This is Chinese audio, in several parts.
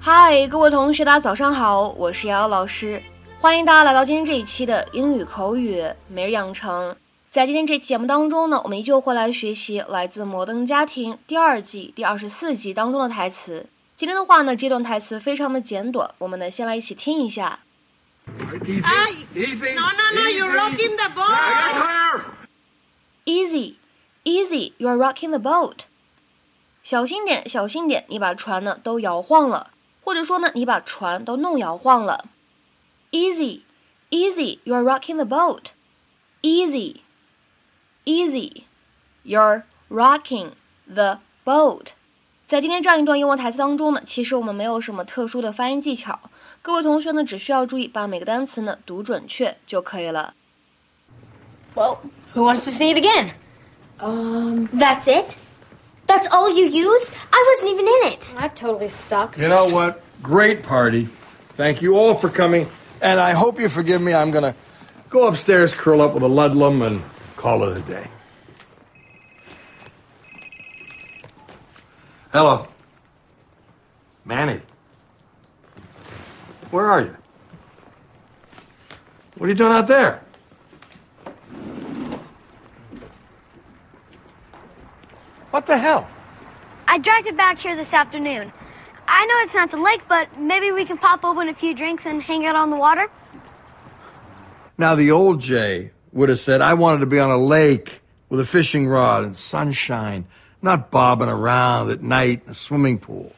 嗨，各位同学，大家早上好，我是瑶瑶老师，欢迎大家来到今天这一期的英语口语每日养成。在今天这期节目当中呢，我们依旧会来学习来自《摩登家庭》第二季第二十四集当中的台词。今天的话呢，这段台词非常的简短，我们呢先来一起听一下。Easy. No, no, no, you're rocking the boat. Easy, easy, you're rocking the boat。小心点，小心点，你把船呢都摇晃了，或者说呢，你把船都弄摇晃了。Easy, easy, you're rocking the boat. Easy, easy, you're rocking the boat. 在今天这样一段英文台词当中呢，其实我们没有什么特殊的发音技巧，各位同学呢只需要注意把每个单词呢读准确就可以了。 Well, who wants to see it again? Um, that's it? That's all you use? I wasn't even in it. That totally sucked. You know what? Great party. Thank you all for coming. And I hope you forgive me. I'm going to go upstairs, curl up with a Ludlum, and call it a day. Hello. Manny. Where are you? What are you doing out there? What the hell? I dragged it back here this afternoon. I know it's not the lake, but maybe we can pop open a few drinks and hang out on the water. Now, the old Jay would have said, I wanted to be on a lake with a fishing rod and sunshine, not bobbing around at night in a swimming pool.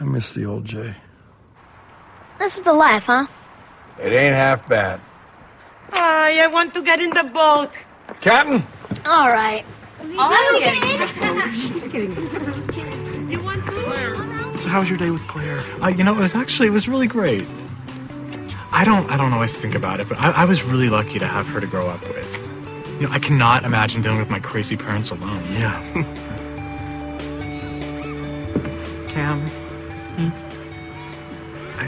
I miss the old Jay. This is the life, huh? It ain't half bad. Ay, I want to get in the boat. Captain? All right. You want to? So how was your day with Claire? Uh, you know, it was actually it was really great. I don't I don't always think about it, but I, I was really lucky to have her to grow up with. You know, I cannot imagine dealing with my crazy parents alone. Yeah. Cam, I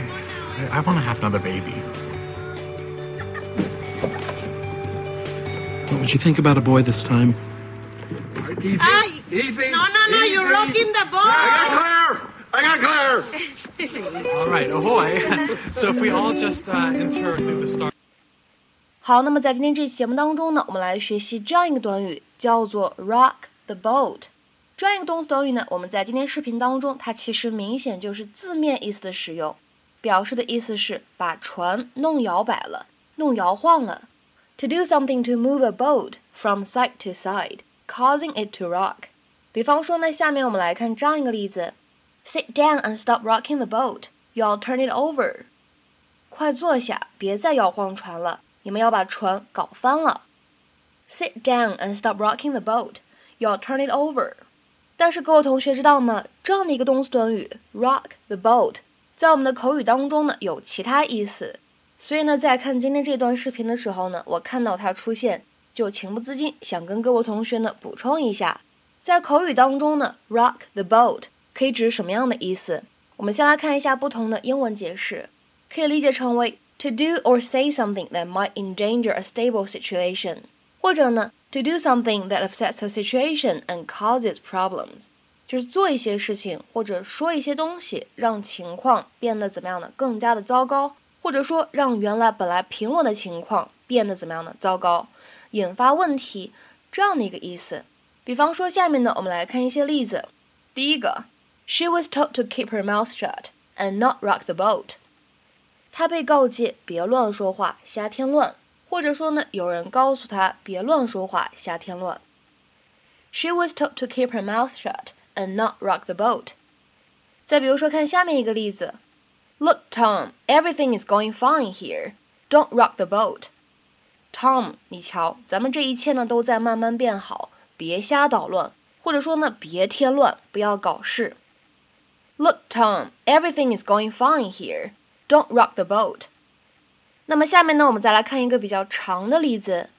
I, I want to have another baby. What would you think about a boy this time? Easy. Ay, Easy. no, no, no, you're rocking the boat. I got clear. I got clear. All right, ahoy! so if we all just uh, enter through the start. 好，那么在今天这期节目当中呢，我们来学习这样一个短语，叫做 rock the boat。这样一个动词短语呢，我们在今天视频当中，它其实明显就是字面意思的使用，表示的意思是把船弄摇摆了，弄摇晃了。To do something to move a boat from side to side, causing it to rock。比方说呢，下面我们来看这样一个例子：Sit down and stop rocking the boat. You'll turn it over. 快坐下，别再摇晃船了，你们要把船搞翻了。Sit down and stop rocking the boat. You'll turn it over. 但是各位同学知道吗？这样的一个动词短语 rock the boat，在我们的口语当中呢有其他意思。所以呢，在看今天这段视频的时候呢，我看到它出现，就情不自禁想跟各位同学呢补充一下，在口语当中呢，rock the boat 可以指什么样的意思？我们先来看一下不同的英文解释，可以理解成为 to do or say something that might endanger a stable situation，或者呢 to do something that upsets a situation and causes problems，就是做一些事情或者说一些东西，让情况变得怎么样呢？更加的糟糕，或者说让原来本来平稳的情况变得怎么样呢？糟糕，引发问题这样的一个意思。比方说下面呢，我们来看一些例子。第一个，She was told to keep her mouth shut and not rock the boat。 他被告诫别乱说话，瞎添乱，或者说呢，有人告诉他别乱说话，瞎添乱。She was told to keep her mouth shut and not rock the boat。再比如说，看下面一个例子：Look, Tom, everything is going fine here. Don't rock the boat. Tom，你瞧，咱们这一切呢都在慢慢变好，别瞎捣乱，或者说呢，别添乱，不要搞事。Look, Tom, everything is going fine here. Don't rock the boat. 那么下面呢，我们再来看一个比较长的例子。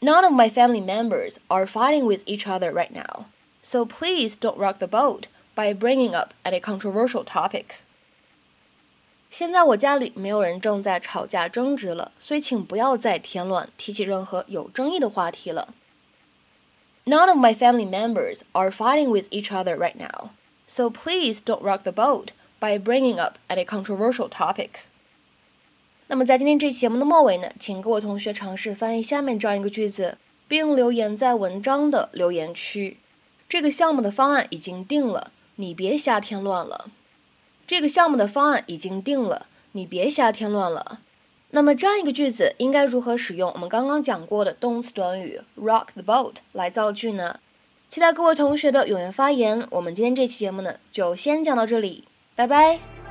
None of my family members are fighting with each other right now, so please don't rock the boat by bringing up any controversial topics. 现在我家里没有人正在吵架争执了，所以请不要再添乱，提起任何有争议的话题了。None of my family members are fighting with each other right now, so please don't rock the boat by bringing up any controversial topics. 那么在今天这期节目的末尾呢，请各位同学尝试翻译下面这样一个句子，并留言在文章的留言区。这个项目的方案已经定了，你别瞎添乱了。这个项目的方案已经定了，你别瞎添乱了。那么这样一个句子应该如何使用我们刚刚讲过的动词短语 rock the boat 来造句呢？期待各位同学的踊跃发言。我们今天这期节目呢，就先讲到这里，拜拜。